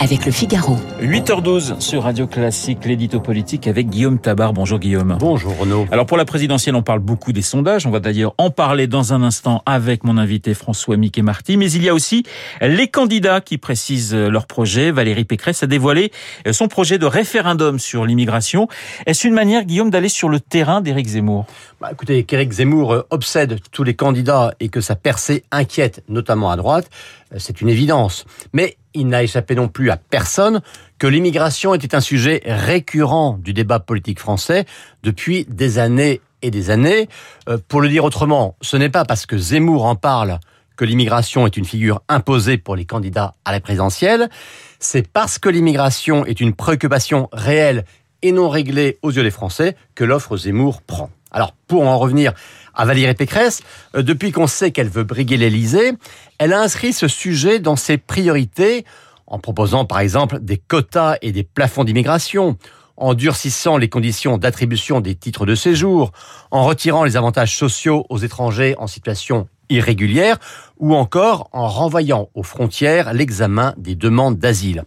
avec le Figaro. 8h12 sur Radio Classique, l'édito politique avec Guillaume Tabar. Bonjour Guillaume. Bonjour Renaud. Alors pour la présidentielle, on parle beaucoup des sondages. On va d'ailleurs en parler dans un instant avec mon invité François Mickey Marty. Mais il y a aussi les candidats qui précisent leur projet. Valérie Pécresse a dévoilé son projet de référendum sur l'immigration. Est-ce une manière, Guillaume, d'aller sur le terrain d'Éric Zemmour? Bah, Écoutez, qu'Éric Zemmour obsède tous les candidats et que sa percée inquiète, notamment à droite, c'est une évidence. Mais il n'a échappé non plus à personne que l'immigration était un sujet récurrent du débat politique français depuis des années et des années. Euh, pour le dire autrement, ce n'est pas parce que Zemmour en parle que l'immigration est une figure imposée pour les candidats à la présidentielle, c'est parce que l'immigration est une préoccupation réelle et non réglée aux yeux des Français que l'offre Zemmour prend. Alors, pour en revenir à Valérie Pécresse, euh, depuis qu'on sait qu'elle veut briguer l'Élysée, elle a inscrit ce sujet dans ses priorités en proposant par exemple des quotas et des plafonds d'immigration, en durcissant les conditions d'attribution des titres de séjour, en retirant les avantages sociaux aux étrangers en situation irrégulière, ou encore en renvoyant aux frontières l'examen des demandes d'asile.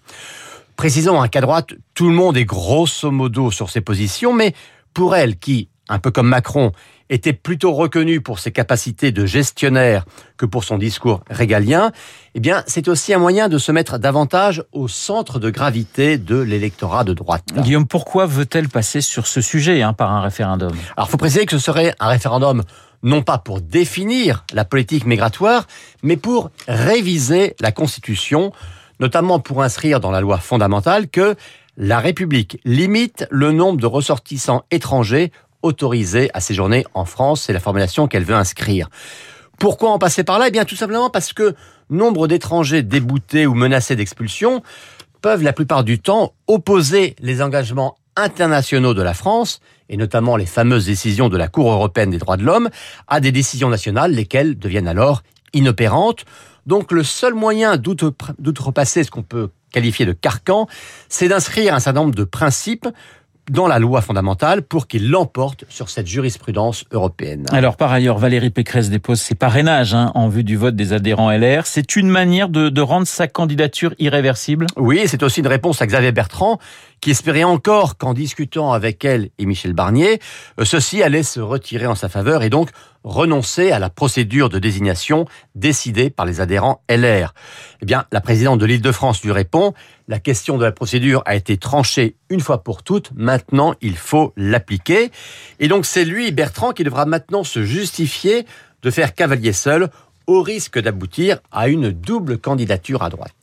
Précisons qu'à droite, tout le monde est grosso modo sur ses positions, mais pour elle qui, un peu comme Macron, était plutôt reconnu pour ses capacités de gestionnaire que pour son discours régalien, eh bien, c'est aussi un moyen de se mettre davantage au centre de gravité de l'électorat de droite. Guillaume, pourquoi veut-elle passer sur ce sujet hein, par un référendum? Alors, faut préciser que ce serait un référendum non pas pour définir la politique migratoire, mais pour réviser la Constitution, notamment pour inscrire dans la loi fondamentale que la République limite le nombre de ressortissants étrangers autorisée à séjourner en France. C'est la formulation qu'elle veut inscrire. Pourquoi en passer par là? Eh bien, tout simplement parce que nombre d'étrangers déboutés ou menacés d'expulsion peuvent la plupart du temps opposer les engagements internationaux de la France, et notamment les fameuses décisions de la Cour européenne des droits de l'homme, à des décisions nationales, lesquelles deviennent alors inopérantes. Donc le seul moyen d'outrepasser ce qu'on peut qualifier de carcan, c'est d'inscrire un certain nombre de principes dans la loi fondamentale pour qu'il l'emporte sur cette jurisprudence européenne. Alors par ailleurs, Valérie Pécresse dépose ses parrainages hein, en vue du vote des adhérents LR. C'est une manière de, de rendre sa candidature irréversible? Oui, c'est aussi une réponse à Xavier Bertrand qui espérait encore qu'en discutant avec elle et Michel Barnier, euh, ceci allait se retirer en sa faveur et donc renoncer à la procédure de désignation décidée par les adhérents LR. Eh bien, la présidente de l'Île-de-France lui répond, la question de la procédure a été tranchée une fois pour toutes, maintenant il faut l'appliquer. Et donc c'est lui, Bertrand, qui devra maintenant se justifier de faire cavalier seul au risque d'aboutir à une double candidature à droite.